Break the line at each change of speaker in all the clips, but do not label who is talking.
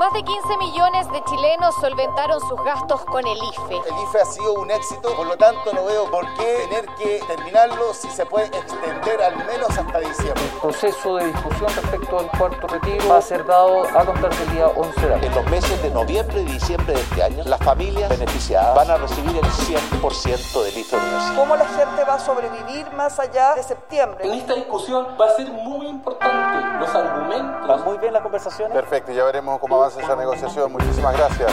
Más de 15 millones de chilenos solventaron sus gastos con el IFE.
El IFE ha sido un éxito, por lo tanto no veo por qué tener que terminarlo si se puede extender al menos hasta diciembre.
El proceso de discusión respecto al cuarto retiro va a ser dado a contar del día 11 de abril.
En los meses de noviembre y diciembre de este año, las familias beneficiadas van a recibir el 100% del IFE universal.
¿Cómo la gente va a sobrevivir más allá de septiembre?
En esta discusión va a ser muy importante los argumentos.
¿Va muy bien la conversación?
Perfecto, ya veremos cómo avanza esa negociación. Muchísimas gracias.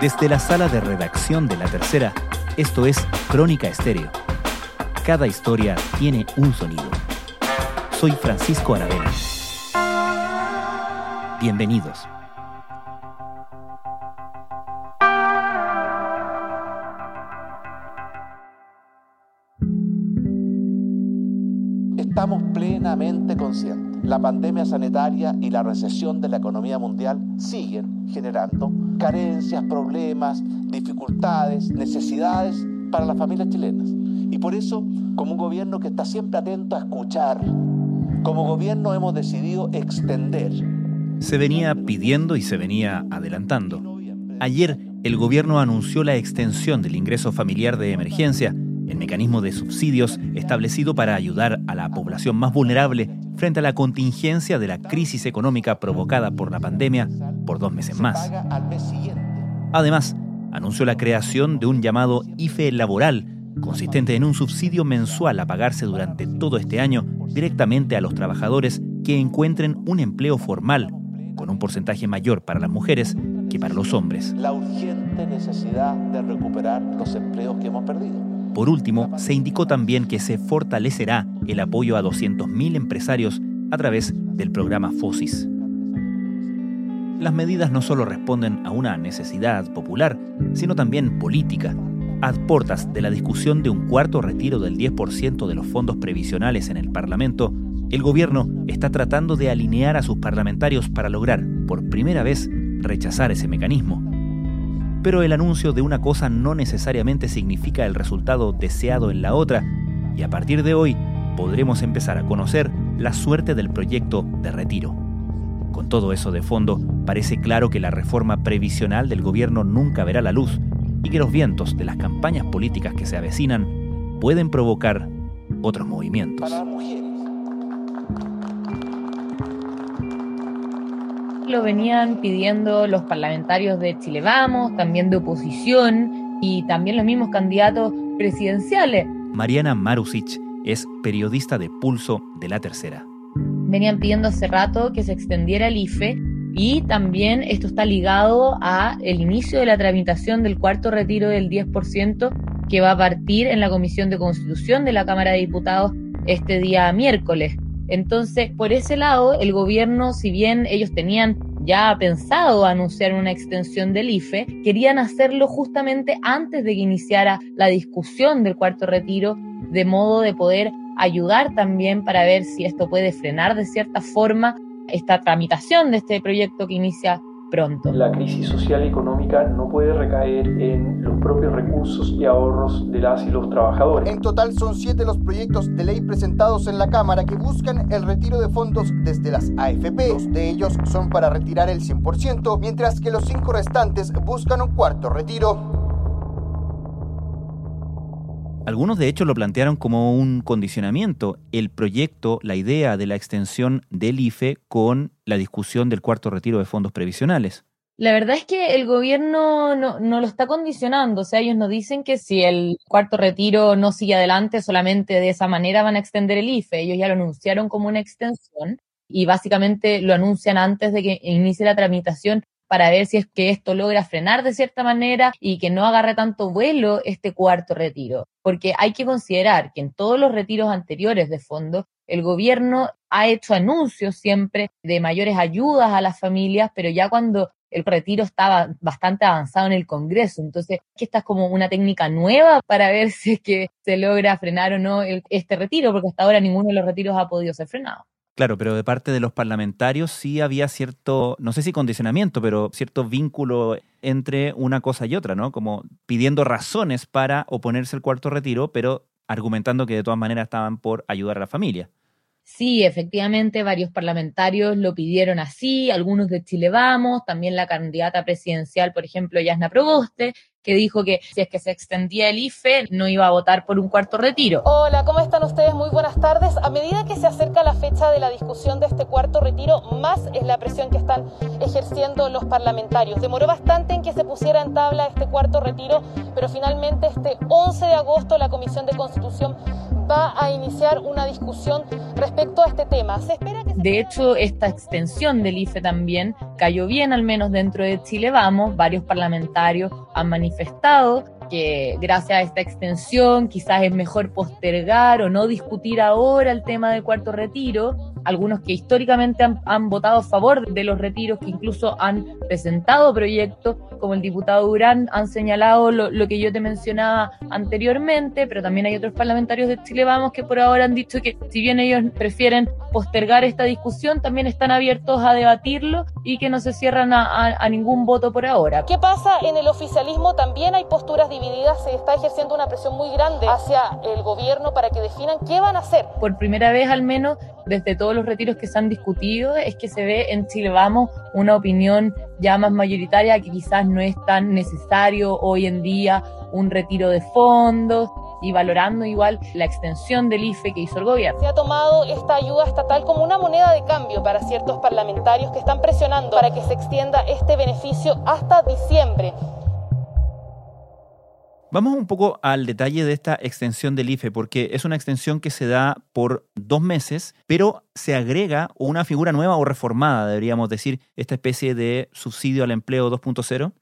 Desde la sala de redacción de La Tercera, esto es Crónica Estéreo. Cada historia tiene un sonido. Soy Francisco Aravena. Bienvenidos.
Sanitaria y la recesión de la economía mundial siguen generando carencias, problemas, dificultades, necesidades para las familias chilenas. Y por eso, como un gobierno que está siempre atento a escuchar, como gobierno hemos decidido extender.
Se venía pidiendo y se venía adelantando. Ayer el gobierno anunció la extensión del ingreso familiar de emergencia, el mecanismo de subsidios establecido para ayudar a la población más vulnerable frente a la contingencia de la crisis económica provocada por la pandemia por dos meses más. Además, anunció la creación de un llamado IFE laboral, consistente en un subsidio mensual a pagarse durante todo este año directamente a los trabajadores que encuentren un empleo formal, con un porcentaje mayor para las mujeres que para los hombres.
La urgente necesidad de recuperar los empleos que hemos perdido.
Por último, se indicó también que se fortalecerá el apoyo a 200.000 empresarios a través del programa FOSIS. Las medidas no solo responden a una necesidad popular, sino también política. A portas de la discusión de un cuarto retiro del 10% de los fondos previsionales en el Parlamento, el gobierno está tratando de alinear a sus parlamentarios para lograr, por primera vez, rechazar ese mecanismo. Pero el anuncio de una cosa no necesariamente significa el resultado deseado en la otra, y a partir de hoy podremos empezar a conocer la suerte del proyecto de retiro. Con todo eso de fondo, parece claro que la reforma previsional del gobierno nunca verá la luz y que los vientos de las campañas políticas que se avecinan pueden provocar otros movimientos.
Lo venían pidiendo los parlamentarios de Chile Vamos, también de oposición y también los mismos candidatos presidenciales.
Mariana Marusic es periodista de Pulso de la Tercera.
Venían pidiendo hace rato que se extendiera el IFE y también esto está ligado a el inicio de la tramitación del cuarto retiro del 10% que va a partir en la Comisión de Constitución de la Cámara de Diputados este día miércoles. Entonces, por ese lado, el gobierno, si bien ellos tenían ya pensado anunciar una extensión del IFE, querían hacerlo justamente antes de que iniciara la discusión del cuarto retiro, de modo de poder ayudar también para ver si esto puede frenar de cierta forma esta tramitación de este proyecto que inicia pronto.
La crisis social y económica no puede recaer en los propios recursos y ahorros de las y los trabajadores.
En total son siete los proyectos de ley presentados en la Cámara que buscan el retiro de fondos desde las AFP. Dos de ellos son para retirar el 100%, mientras que los cinco restantes buscan un cuarto retiro.
Algunos de hecho lo plantearon como un condicionamiento, el proyecto, la idea de la extensión del IFE con la discusión del cuarto retiro de fondos previsionales.
La verdad es que el gobierno no, lo está condicionando, o sea, ellos no dicen que si el cuarto retiro no sigue adelante, solamente de esa manera van a extender el IFE, ellos ya lo anunciaron como una extensión y básicamente lo anuncian antes de que inicie la tramitación para ver si es que esto logra frenar de cierta manera y que no agarre tanto vuelo este cuarto retiro. Porque hay que considerar que en todos los retiros anteriores de fondo, el gobierno ha hecho anuncios siempre de mayores ayudas a las familias, pero ya cuando el retiro estaba bastante avanzado en el Congreso. Entonces, esta es como una técnica nueva para ver si es que se logra frenar o no este retiro, porque hasta ahora ninguno de los retiros ha podido ser frenado.
Claro, pero de parte de los parlamentarios sí había cierto, no sé si condicionamiento, pero cierto vínculo entre una cosa y otra, ¿no? Como pidiendo razones para oponerse al cuarto retiro, pero argumentando que de todas maneras estaban por ayudar a la familia.
Sí, efectivamente, varios parlamentarios lo pidieron así, algunos de Chile Vamos, también la candidata presidencial, por ejemplo, Yasna Proboste, que dijo que si es que se extendía el IFE no iba a votar por un cuarto retiro.
Hola, ¿cómo están ustedes? Muy buenas tardes. A medida que se acerca la fecha de la discusión de este cuarto retiro, más es la presión que están ejerciendo los parlamentarios. Demoró bastante en que se pusiera en tabla este cuarto retiro, pero finalmente este 11 de agosto la Comisión de Constitución va a iniciar una discusión respecto a este tema. Se espera que
de hecho, esta extensión del IFE también cayó bien, al menos dentro de Chile Vamos. Varios parlamentarios han manifestado que gracias a esta extensión quizás es mejor postergar o no discutir ahora el tema del cuarto retiro. Algunos que históricamente han, han votado a favor de los retiros, que incluso han presentado proyectos, como el diputado Durán, han señalado lo, lo, que yo te mencionaba anteriormente, pero también hay otros parlamentarios de Chile Vamos que por ahora han dicho que si bien ellos prefieren postergar esta discusión, también están abiertos a debatirlo y que no se cierran a, a, a ningún voto por ahora.
¿Qué pasa en el oficialismo? También hay posturas divididas, se está ejerciendo una presión muy grande hacia el gobierno para que definan qué van a hacer.
Por primera vez al menos desde todos los retiros que se han discutido es que se ve en Chile Vamos una opinión ya más mayoritaria que quizás no es tan necesario hoy en día un retiro de fondos y valorando igual la extensión del IFE que hizo el gobierno.
Se ha tomado esta ayuda estatal como una moneda de cambio para ciertos parlamentarios que están presionando para que se extienda este beneficio hasta diciembre.
Vamos un poco al detalle de esta extensión del IFE, porque es una extensión que se da por dos meses, pero se agrega una figura nueva o reformada, deberíamos decir, esta especie de subsidio al empleo 2.0.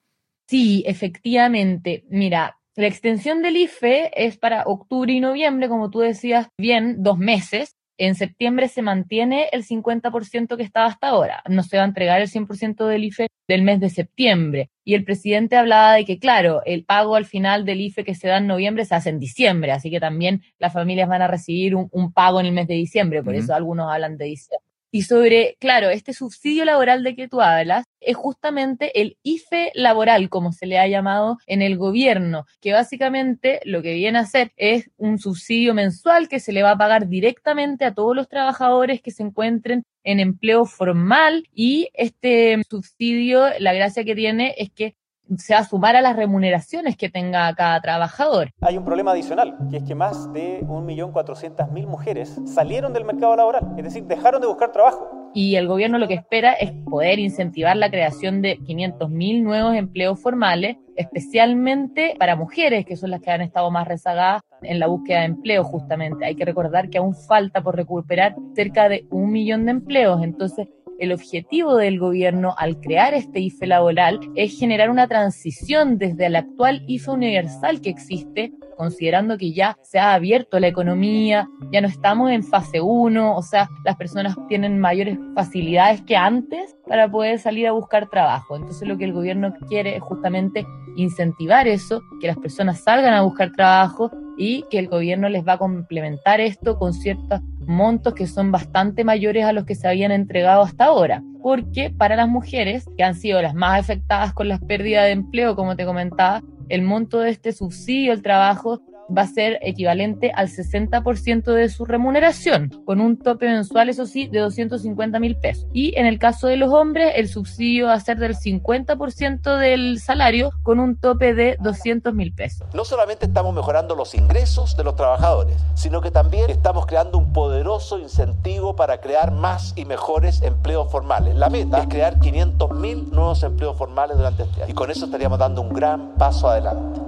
Sí, efectivamente. Mira, la extensión del IFE es para octubre y noviembre, como tú decías bien, dos meses. En septiembre se mantiene el 50% que estaba hasta ahora. No se va a entregar el 100% del IFE del mes de septiembre. Y el presidente hablaba de que, claro, el pago al final del IFE que se da en noviembre se hace en diciembre, así que también las familias van a recibir un, un pago en el mes de diciembre, por uh -huh. eso algunos hablan de diciembre. Y sobre, claro, este subsidio laboral de que tú hablas es justamente el IFE laboral, como se le ha llamado en el gobierno, que básicamente lo que viene a hacer es un subsidio mensual que se le va a pagar directamente a todos los trabajadores que se encuentren en empleo formal y este subsidio, la gracia que tiene es que se va a sumar a las remuneraciones que tenga cada trabajador.
Hay un problema adicional, que es que más de 1.400.000 mujeres salieron del mercado laboral, es decir, dejaron de buscar trabajo.
Y el gobierno lo que espera es poder incentivar la creación de 500.000 nuevos empleos formales, especialmente para mujeres, que son las que han estado más rezagadas en la búsqueda de empleo justamente. Hay que recordar que aún falta por recuperar cerca de un millón de empleos, entonces el objetivo del gobierno al crear este IFE laboral es generar una transición desde el actual IFE universal que existe, considerando que ya se ha abierto la economía, ya no estamos en fase 1, o sea, las personas tienen mayores facilidades que antes para poder salir a buscar trabajo. Entonces lo que el gobierno quiere es justamente incentivar eso, que las personas salgan a buscar trabajo y que el gobierno les va a complementar esto con ciertos montos que son bastante mayores a los que se habían entregado hasta ahora. Porque para las mujeres, que han sido las más afectadas con las pérdidas de empleo, como te comentaba, el monto de este subsidio al trabajo va a ser equivalente al 60% de su remuneración, con un tope mensual, eso sí, de 250 mil pesos. Y en el caso de los hombres, el subsidio va a ser del 50% del salario, con un tope de 200 mil pesos.
No solamente estamos mejorando los ingresos de los trabajadores, sino que también estamos creando un poderoso incentivo para crear más y mejores empleos formales. La meta es crear 500 mil nuevos empleos formales durante este año. Y con eso estaríamos dando un gran paso adelante.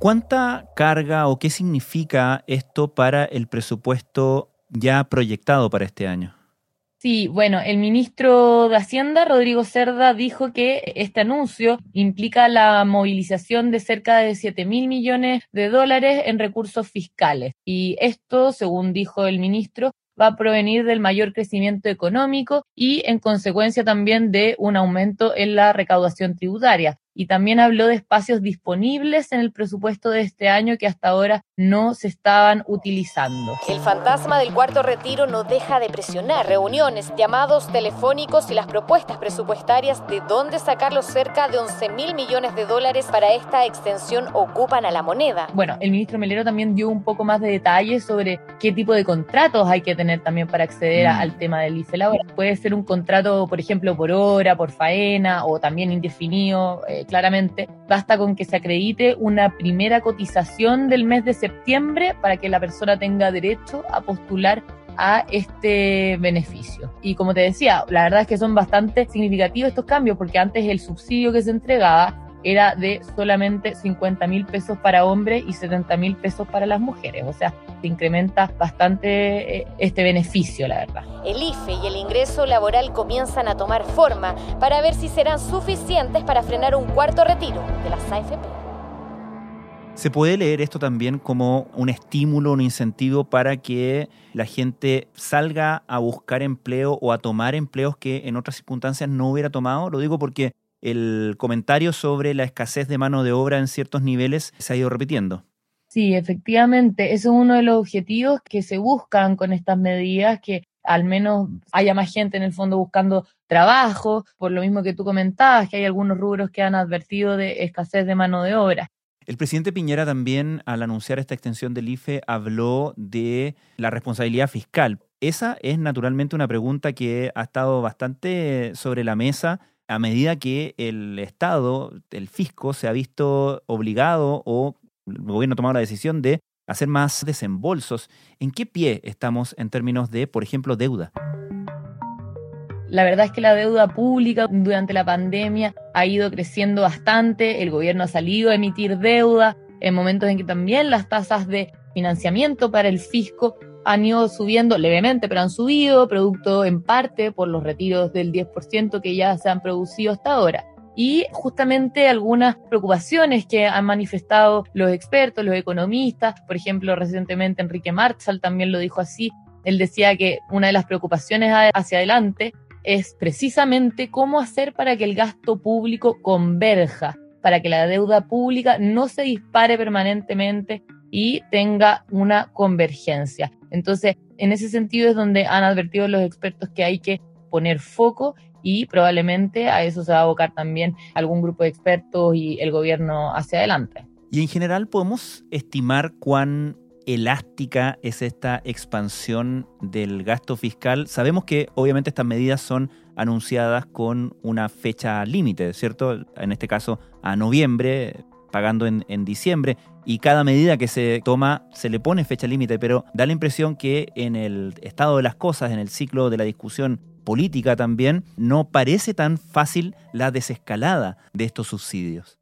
¿Cuánta carga o qué significa esto para el presupuesto ya proyectado para este año?
Sí, bueno, el ministro de Hacienda, Rodrigo Cerda, dijo que este anuncio implica la movilización de cerca de 7 mil millones de dólares en recursos fiscales. Y esto, según dijo el ministro, va a provenir del mayor crecimiento económico y en consecuencia también de un aumento en la recaudación tributaria. Y también habló de espacios disponibles en el presupuesto de este año que hasta ahora no se estaban utilizando.
El fantasma del cuarto retiro no deja de presionar reuniones, llamados telefónicos y las propuestas presupuestarias de dónde sacar los cerca de 11 mil millones de dólares para esta extensión ocupan a la moneda.
Bueno, el ministro Melero también dio un poco más de detalles sobre qué tipo de contratos hay que tener también para acceder mm. al tema del IFE laboral. Puede ser un contrato, por ejemplo, por hora, por faena o también indefinido. Eh, claramente, basta con que se acredite una primera cotización del mes de septiembre para que la persona tenga derecho a postular a este beneficio. Y como te decía, la verdad es que son bastante significativos estos cambios porque antes el subsidio que se entregaba era de solamente 50 mil pesos para hombres y 70 mil pesos para las mujeres. O sea, se incrementa bastante eh, este beneficio, la verdad.
El IFE y el ingreso laboral comienzan a tomar forma para ver si serán suficientes para frenar un cuarto retiro de las AFP.
Se puede leer esto también como un estímulo, un incentivo para que la gente salga a buscar empleo o a tomar empleos que en otras circunstancias no hubiera tomado. Lo digo porque el comentario sobre la escasez de mano de obra en ciertos niveles se ha ido repitiendo.
Sí, efectivamente, ese es uno de los objetivos que se buscan con estas medidas, que al menos haya más gente en el fondo buscando trabajo, por lo mismo que tú comentabas, que hay algunos rubros que han advertido de escasez de mano de obra.
El presidente Piñera también, al anunciar esta extensión del IFE, habló de la responsabilidad fiscal. Esa es naturalmente una pregunta que ha estado bastante sobre la mesa a medida que el Estado, el fisco, se ha visto obligado o el gobierno ha tomado la decisión de hacer más desembolsos. ¿En qué pie estamos en términos de, por ejemplo, deuda?
La verdad es que la deuda pública durante la pandemia ha ido creciendo bastante, el gobierno ha salido a emitir deuda en momentos en que también las tasas de financiamiento para el fisco han ido subiendo levemente, pero han subido, producto en parte por los retiros del 10% que ya se han producido hasta ahora. Y justamente algunas preocupaciones que han manifestado los expertos, los economistas, por ejemplo, recientemente Enrique Marshall también lo dijo así, él decía que una de las preocupaciones hacia adelante es precisamente cómo hacer para que el gasto público converja, para que la deuda pública no se dispare permanentemente y tenga una convergencia. Entonces, en ese sentido es donde han advertido los expertos que hay que poner foco y probablemente a eso se va a abocar también algún grupo de expertos y el gobierno hacia adelante.
Y en general podemos estimar cuán elástica es esta expansión del gasto fiscal. Sabemos que obviamente estas medidas son anunciadas con una fecha límite, ¿cierto? En este caso a noviembre, pagando en, diciembre y cada medida que se toma se le pone fecha límite, pero da la impresión que en el estado de las cosas, en el ciclo de la discusión política también, no parece tan fácil la desescalada de estos subsidios.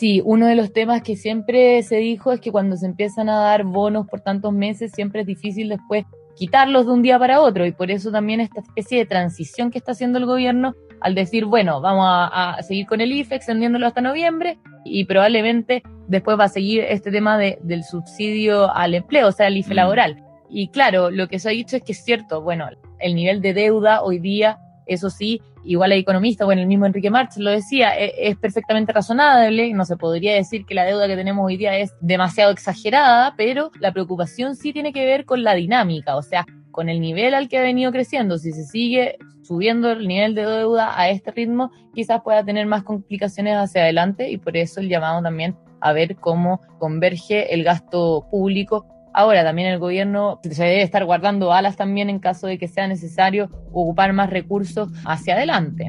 Sí, uno de los temas que siempre se dijo es que cuando se empiezan a dar bonos por tantos meses, siempre es difícil después quitarlos de un día para otro y por eso también esta especie de transición que está haciendo el gobierno al decir, bueno, vamos a, seguir con el IFE extendiéndolo hasta noviembre y probablemente después va a seguir este tema de, del subsidio al empleo, o sea, el IFE mm. laboral. Y claro, lo que se ha dicho es que es cierto, bueno, el nivel de deuda hoy día, eso sí, igual hay economistas, bueno, el mismo Enrique March lo decía, e, es, perfectamente razonable, no se podría decir que la deuda que tenemos hoy día es demasiado exagerada, pero la preocupación sí tiene que ver con la dinámica, o sea, con el nivel al que ha venido creciendo, si se sigue subiendo el nivel de deuda a este ritmo, quizás pueda tener más complicaciones hacia adelante y por eso el llamado también a ver cómo converge el gasto público. Ahora también el gobierno se debe estar guardando alas también en caso de que sea necesario ocupar más recursos hacia adelante.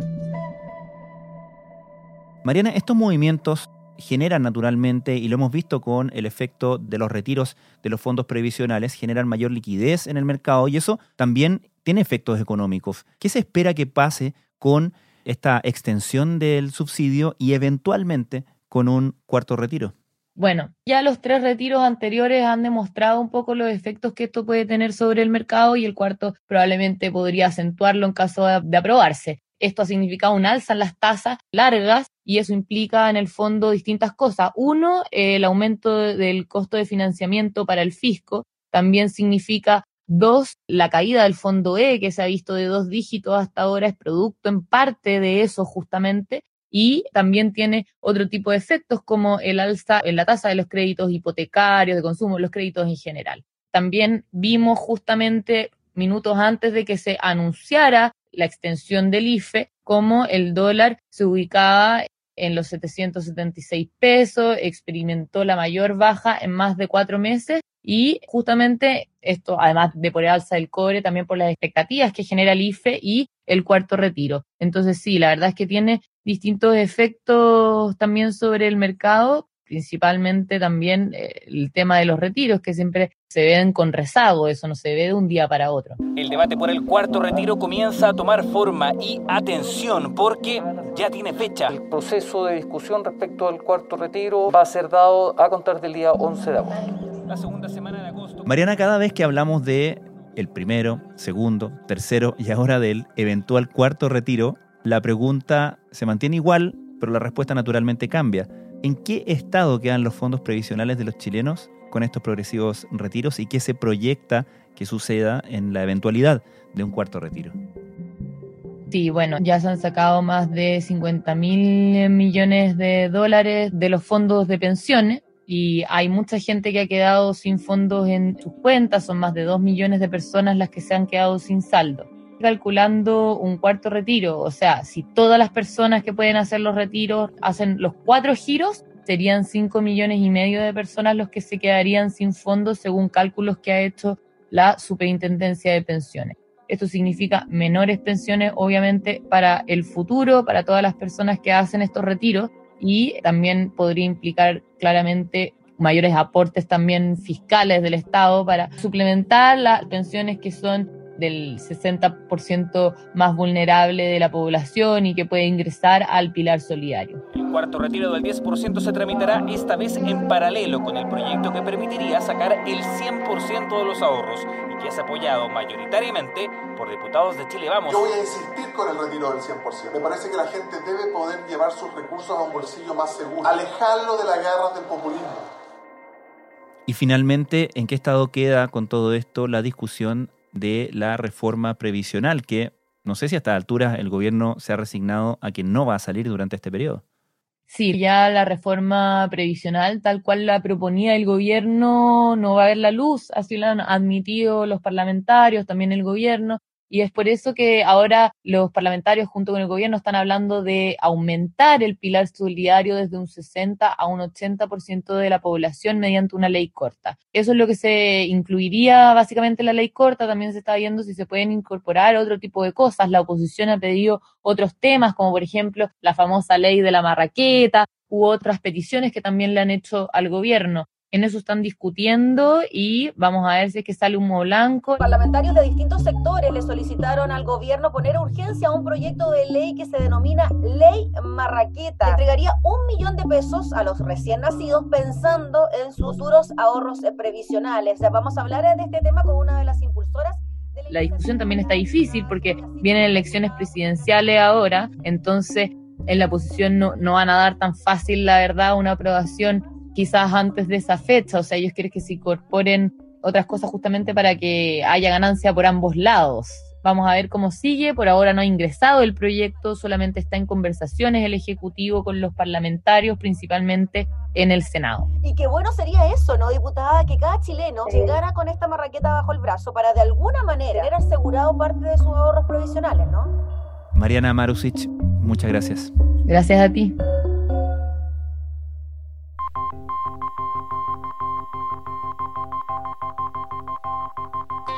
Mariana, estos movimientos generan naturalmente, y lo hemos visto con el efecto de los retiros de los fondos previsionales, generan mayor liquidez en el mercado y eso también tiene efectos económicos. ¿Qué se espera que pase con esta extensión del subsidio y eventualmente con un cuarto retiro?
Bueno, ya los tres retiros anteriores han demostrado un poco los efectos que esto puede tener sobre el mercado y el cuarto probablemente podría acentuarlo en caso de, aprobarse. Esto ha significado un alza en las tasas largas y eso implica en el fondo distintas cosas. Uno, el aumento del costo de financiamiento para el fisco. También significa Dos, la caída del fondo E, que se ha visto de dos dígitos hasta ahora, es producto en parte de eso justamente. Y también tiene otro tipo de efectos como el alza en la tasa de los créditos hipotecarios, de consumo, los créditos en general. También vimos justamente minutos antes de que se anunciara la extensión del IFE, como el dólar se ubicaba en los 776 pesos, experimentó la mayor baja en más de cuatro meses y justamente esto, además de por el alza del cobre, también por las expectativas que genera el IFE y el cuarto retiro. Entonces sí, la verdad es que tiene distintos efectos también sobre el mercado, principalmente también eh, el tema de los retiros, que siempre se ven con rezago, eso no se ve de un día para otro.
El debate por el cuarto retiro comienza a tomar forma y atención porque ya tiene fecha.
El proceso de discusión respecto al cuarto retiro va a ser dado a contar del día 11 de agosto.
La segunda semana de agosto. Mariana, cada vez que hablamos de el primero, segundo, tercero y ahora del eventual cuarto retiro, la pregunta se mantiene igual, pero la respuesta naturalmente cambia. ¿En qué estado quedan los fondos previsionales de los chilenos con estos progresivos retiros y qué se proyecta que suceda en la eventualidad de un cuarto retiro?
Sí, bueno, ya se han sacado más de 50 mil millones de dólares de los fondos de pensiones y hay mucha gente que ha quedado sin fondos en sus cuentas, son más de 2 millones de personas las que se han quedado sin saldo. Calculando un cuarto retiro, o sea, si todas las personas que pueden hacer los retiros hacen los cuatro giros, serían 5 millones y medio de personas los que se quedarían sin fondos según cálculos que ha hecho la Superintendencia de Pensiones. Esto significa menores pensiones, obviamente, para el futuro, para todas las personas que hacen estos retiros y también podría implicar claramente mayores aportes también fiscales del Estado para suplementar las pensiones que son del 60% más vulnerable de la población y que puede ingresar al pilar solidario.
El cuarto retiro del 10% se tramitará esta vez en paralelo con el proyecto que permitiría sacar el 100% de los ahorros y que es apoyado mayoritariamente por diputados de Chile Vamos.
Yo voy a insistir con el retiro del 100%. Me parece que la gente debe poder llevar sus recursos a un bolsillo más seguro, alejarlo de las garras del populismo.
Y finalmente, ¿en qué estado queda con todo esto la discusión de la reforma previsional, que no sé si a esta altura el gobierno se ha resignado a que no va a salir durante este periodo.
Sí, ya la reforma previsional, tal cual la proponía el gobierno, no va a ver la luz, así lo han admitido los parlamentarios, también el gobierno, y es por eso que ahora los parlamentarios junto con el gobierno están hablando de aumentar el pilar solidario desde un 60 a un 80% de la población mediante una ley corta. Eso es lo que se incluiría básicamente en la ley corta. También se está viendo si se pueden incorporar otro tipo de cosas. La oposición ha pedido otros temas, como por ejemplo la famosa ley de la marraqueta u otras peticiones que también le han hecho al gobierno. En eso están discutiendo y vamos a ver si es que sale humo blanco.
Parlamentarios de distintos sectores le solicitaron al gobierno poner urgencia a un proyecto de ley que se denomina Ley Marraqueta. Entregaría un millón de pesos a los recién nacidos pensando en sus futuros ahorros previsionales. Vamos a hablar de este tema con una de las impulsoras
la discusión también está difícil porque vienen elecciones presidenciales ahora, entonces en la oposición no, no van a dar tan fácil, la verdad, una aprobación quizás antes de esa fecha, o sea, ellos quieren que se incorporen otras cosas justamente para que haya ganancia por ambos lados. Vamos a ver cómo sigue. Por ahora no ha ingresado el proyecto, solamente está en conversaciones el Ejecutivo con los parlamentarios, principalmente en el Senado.
Y qué bueno sería eso, ¿no, diputada? Que cada chileno llegara con esta marraqueta bajo el brazo para de alguna manera tener asegurado parte de sus ahorros provisionales, ¿no?
Mariana Marusic, muchas gracias.
Gracias a ti.